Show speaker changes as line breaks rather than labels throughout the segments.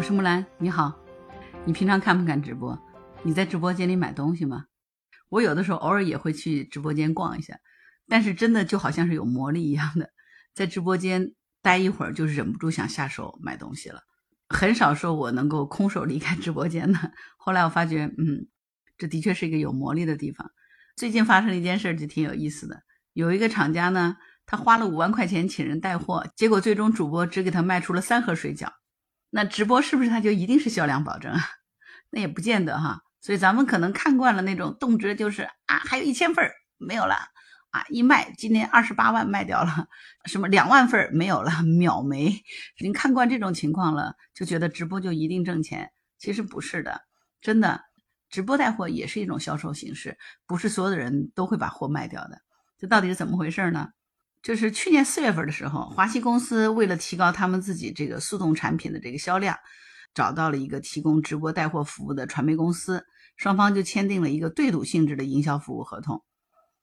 我是木兰，你好。你平常看不看直播？你在直播间里买东西吗？我有的时候偶尔也会去直播间逛一下，但是真的就好像是有魔力一样的，在直播间待一会儿就忍不住想下手买东西了。很少说我能够空手离开直播间的。后来我发觉，嗯，这的确是一个有魔力的地方。最近发生了一件事，就挺有意思的。有一个厂家呢，他花了五万块钱请人带货，结果最终主播只给他卖出了三盒水饺。那直播是不是他就一定是销量保证啊？那也不见得哈。所以咱们可能看惯了那种动辄就是啊，还有一千份没有了啊，一卖今天二十八万卖掉了，什么两万份没有了，秒没。已经看惯这种情况了，就觉得直播就一定挣钱，其实不是的，真的，直播带货也是一种销售形式，不是所有的人都会把货卖掉的。这到底是怎么回事呢？就是去年四月份的时候，华西公司为了提高他们自己这个速冻产品的这个销量，找到了一个提供直播带货服务的传媒公司，双方就签订了一个对赌性质的营销服务合同。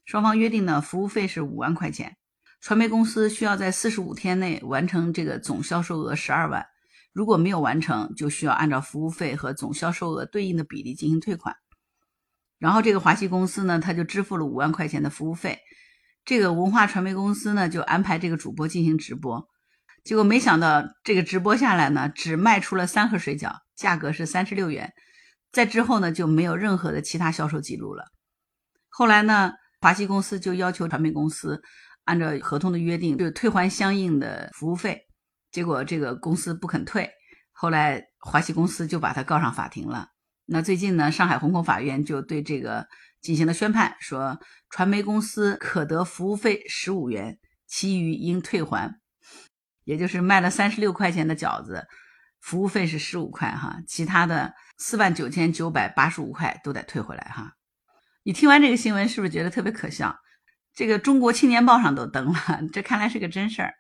双方约定呢，服务费是五万块钱，传媒公司需要在四十五天内完成这个总销售额十二万，如果没有完成，就需要按照服务费和总销售额对应的比例进行退款。然后这个华西公司呢，他就支付了五万块钱的服务费。这个文化传媒公司呢，就安排这个主播进行直播，结果没想到这个直播下来呢，只卖出了三盒水饺，价格是三十六元，在之后呢就没有任何的其他销售记录了。后来呢，华西公司就要求传媒公司按照合同的约定，就退还相应的服务费，结果这个公司不肯退，后来华西公司就把他告上法庭了。那最近呢，上海虹口法院就对这个。进行了宣判，说传媒公司可得服务费十五元，其余应退还。也就是卖了三十六块钱的饺子，服务费是十五块哈，其他的四万九千九百八十五块都得退回来哈。你听完这个新闻是不是觉得特别可笑？这个中国青年报上都登了，这看来是个真事儿。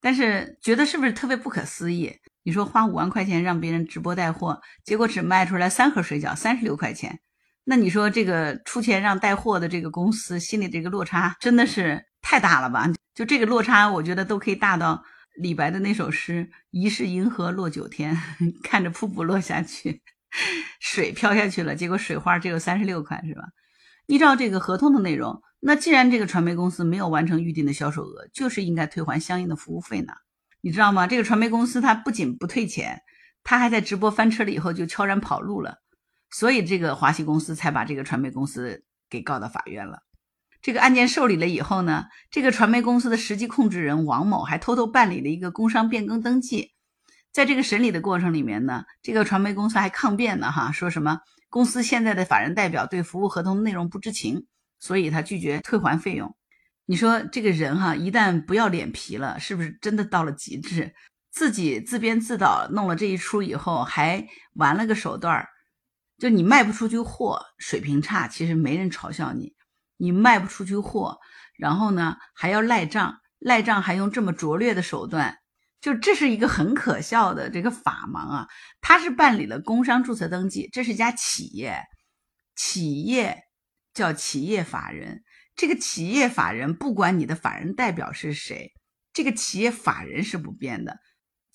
但是觉得是不是特别不可思议？你说花五万块钱让别人直播带货，结果只卖出来三盒水饺，三十六块钱。那你说这个出钱让带货的这个公司心里这个落差真的是太大了吧？就这个落差，我觉得都可以大到李白的那首诗“疑是银河落九天”，看着瀑布落下去，水飘下去了，结果水花只有三十六块，是吧？依照这个合同的内容，那既然这个传媒公司没有完成预定的销售额，就是应该退还相应的服务费呢？你知道吗？这个传媒公司他不仅不退钱，他还在直播翻车了以后就悄然跑路了。所以，这个华西公司才把这个传媒公司给告到法院了。这个案件受理了以后呢，这个传媒公司的实际控制人王某还偷偷办理了一个工商变更登记。在这个审理的过程里面呢，这个传媒公司还抗辩呢，哈，说什么公司现在的法人代表对服务合同内容不知情，所以他拒绝退还费用。你说这个人哈，一旦不要脸皮了，是不是真的到了极致？自己自编自导弄了这一出以后，还玩了个手段儿。就你卖不出去货，水平差，其实没人嘲笑你。你卖不出去货，然后呢还要赖账，赖账还用这么拙劣的手段，就这是一个很可笑的这个法盲啊！他是办理了工商注册登记，这是一家企业，企业叫企业法人，这个企业法人不管你的法人代表是谁，这个企业法人是不变的。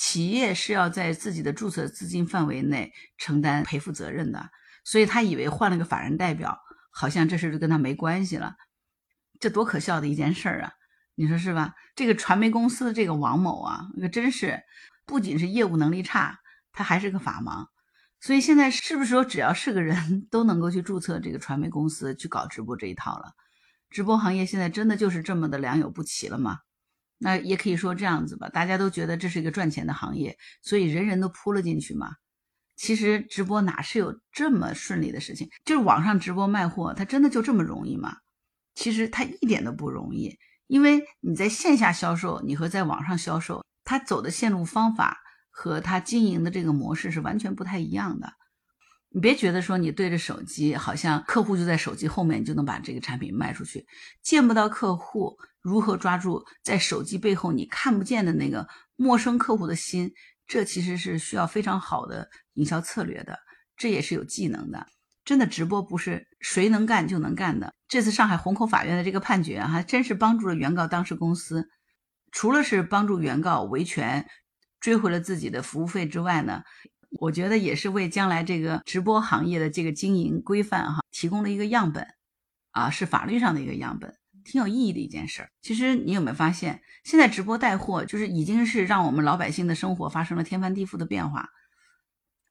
企业是要在自己的注册资金范围内承担赔付责任的，所以他以为换了个法人代表，好像这事就跟他没关系了，这多可笑的一件事儿啊！你说是吧？这个传媒公司的这个王某啊，那真是不仅是业务能力差，他还是个法盲。所以现在是不是说只要是个人 都能够去注册这个传媒公司去搞直播这一套了？直播行业现在真的就是这么的良莠不齐了吗？那也可以说这样子吧，大家都觉得这是一个赚钱的行业，所以人人都扑了进去嘛。其实直播哪是有这么顺利的事情？就是网上直播卖货，它真的就这么容易吗？其实它一点都不容易，因为你在线下销售，你和在网上销售，它走的线路方法和它经营的这个模式是完全不太一样的。你别觉得说你对着手机，好像客户就在手机后面，你就能把这个产品卖出去，见不到客户。如何抓住在手机背后你看不见的那个陌生客户的心？这其实是需要非常好的营销策略的，这也是有技能的。真的直播不是谁能干就能干的。这次上海虹口法院的这个判决，还真是帮助了原告当事公司，除了是帮助原告维权，追回了自己的服务费之外呢，我觉得也是为将来这个直播行业的这个经营规范哈提供了一个样本，啊，是法律上的一个样本，挺有意义的一件事儿。其实你有没有发现，现在直播带货就是已经是让我们老百姓的生活发生了天翻地覆的变化。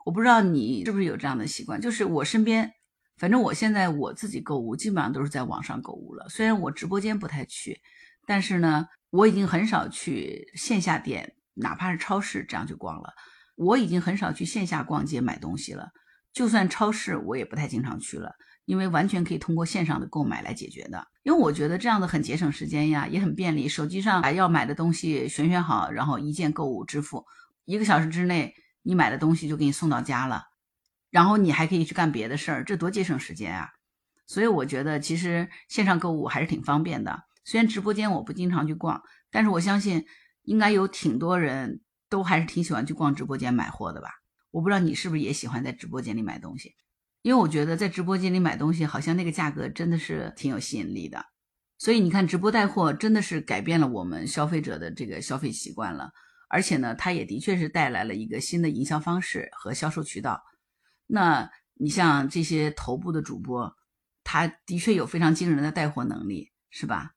我不知道你是不是有这样的习惯，就是我身边，反正我现在我自己购物基本上都是在网上购物了。虽然我直播间不太去，但是呢，我已经很少去线下店。哪怕是超市这样去逛了，我已经很少去线下逛街买东西了。就算超市，我也不太经常去了，因为完全可以通过线上的购买来解决的。因为我觉得这样的很节省时间呀，也很便利。手机上把要买的东西选选好，然后一键购物支付，一个小时之内你买的东西就给你送到家了，然后你还可以去干别的事儿，这多节省时间啊！所以我觉得其实线上购物还是挺方便的。虽然直播间我不经常去逛，但是我相信。应该有挺多人都还是挺喜欢去逛直播间买货的吧？我不知道你是不是也喜欢在直播间里买东西，因为我觉得在直播间里买东西好像那个价格真的是挺有吸引力的。所以你看，直播带货真的是改变了我们消费者的这个消费习惯了，而且呢，它也的确是带来了一个新的营销方式和销售渠道。那你像这些头部的主播，他的确有非常惊人的带货能力，是吧？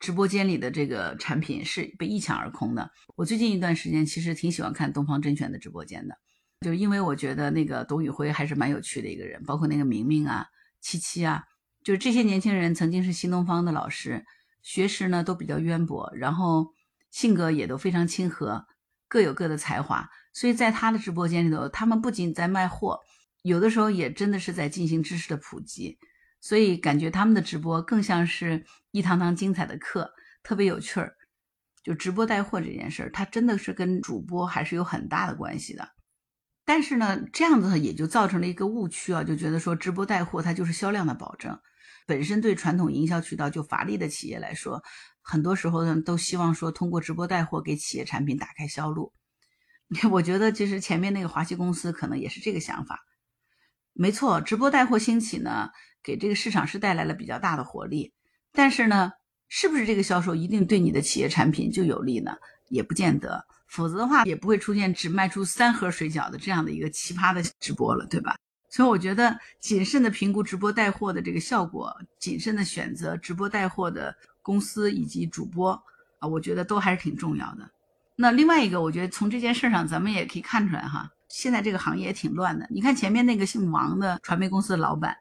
直播间里的这个产品是被一抢而空的。我最近一段时间其实挺喜欢看东方甄选的直播间的，就因为我觉得那个董宇辉还是蛮有趣的一个人，包括那个明明啊、七七啊，就是这些年轻人曾经是新东方的老师，学识呢都比较渊博，然后性格也都非常亲和，各有各的才华。所以在他的直播间里头，他们不仅在卖货，有的时候也真的是在进行知识的普及。所以感觉他们的直播更像是一堂堂精彩的课，特别有趣儿。就直播带货这件事儿，它真的是跟主播还是有很大的关系的。但是呢，这样子也就造成了一个误区啊，就觉得说直播带货它就是销量的保证。本身对传统营销渠道就乏力的企业来说，很多时候呢都希望说通过直播带货给企业产品打开销路。我觉得其实前面那个华西公司可能也是这个想法。没错，直播带货兴起呢。给这个市场是带来了比较大的活力，但是呢，是不是这个销售一定对你的企业产品就有利呢？也不见得，否则的话也不会出现只卖出三盒水饺的这样的一个奇葩的直播了，对吧？所以我觉得谨慎的评估直播带货的这个效果，谨慎的选择直播带货的公司以及主播啊，我觉得都还是挺重要的。那另外一个，我觉得从这件事上咱们也可以看出来哈，现在这个行业也挺乱的。你看前面那个姓王的传媒公司的老板。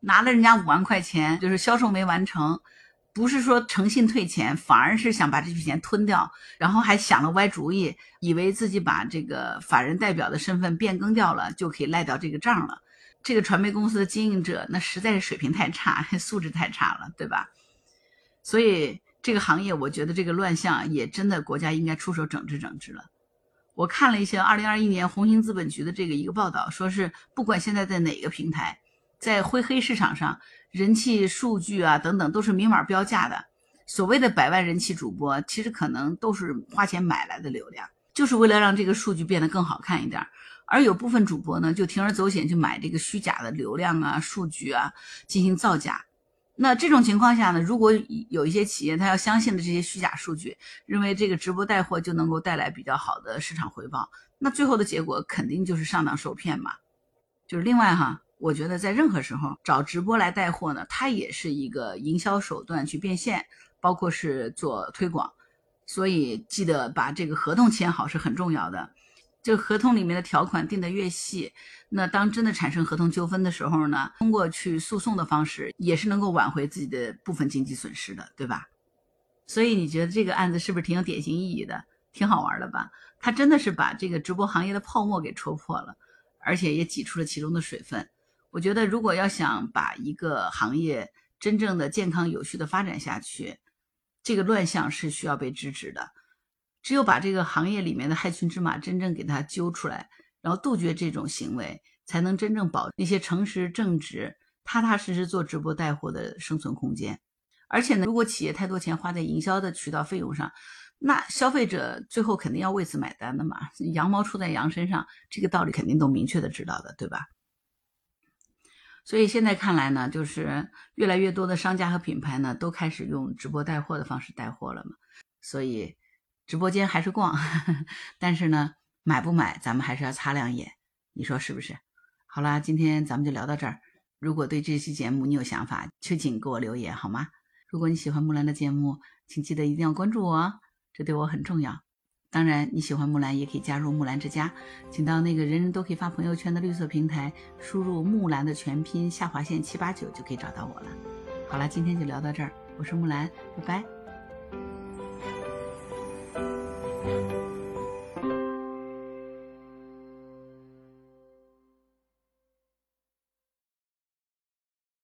拿了人家五万块钱，就是销售没完成，不是说诚信退钱，反而是想把这笔钱吞掉，然后还想了歪主意，以为自己把这个法人代表的身份变更掉了，就可以赖掉这个账了。这个传媒公司的经营者，那实在是水平太差，素质太差了，对吧？所以这个行业，我觉得这个乱象也真的国家应该出手整治整治了。我看了一些二零二一年红星资本局的这个一个报道，说是不管现在在哪个平台。在灰黑市场上，人气数据啊等等都是明码标价的。所谓的百万人气主播，其实可能都是花钱买来的流量，就是为了让这个数据变得更好看一点。而有部分主播呢，就铤而走险去买这个虚假的流量啊、数据啊，进行造假。那这种情况下呢，如果有一些企业他要相信的这些虚假数据，认为这个直播带货就能够带来比较好的市场回报，那最后的结果肯定就是上当受骗嘛。就是另外哈。我觉得在任何时候找直播来带货呢，它也是一个营销手段去变现，包括是做推广，所以记得把这个合同签好是很重要的。这个合同里面的条款定得越细，那当真的产生合同纠纷的时候呢，通过去诉讼的方式也是能够挽回自己的部分经济损失的，对吧？所以你觉得这个案子是不是挺有典型意义的，挺好玩的吧？他真的是把这个直播行业的泡沫给戳破了，而且也挤出了其中的水分。我觉得，如果要想把一个行业真正的健康有序的发展下去，这个乱象是需要被制止的。只有把这个行业里面的害群之马真正给它揪出来，然后杜绝这种行为，才能真正保那些诚实正直、踏踏实实做直播带货的生存空间。而且呢，如果企业太多钱花在营销的渠道费用上，那消费者最后肯定要为此买单的嘛。羊毛出在羊身上，这个道理肯定都明确的知道的，对吧？所以现在看来呢，就是越来越多的商家和品牌呢，都开始用直播带货的方式带货了嘛。所以直播间还是逛，但是呢，买不买咱们还是要擦亮眼，你说是不是？好啦，今天咱们就聊到这儿。如果对这期节目你有想法，就请给我留言好吗？如果你喜欢木兰的节目，请记得一定要关注我哦，这对我很重要。当然，你喜欢木兰也可以加入木兰之家，请到那个人人都可以发朋友圈的绿色平台，输入木兰的全拼下划线七八九就可以找到我了。好了，今天就聊到这儿，我是木兰，拜拜。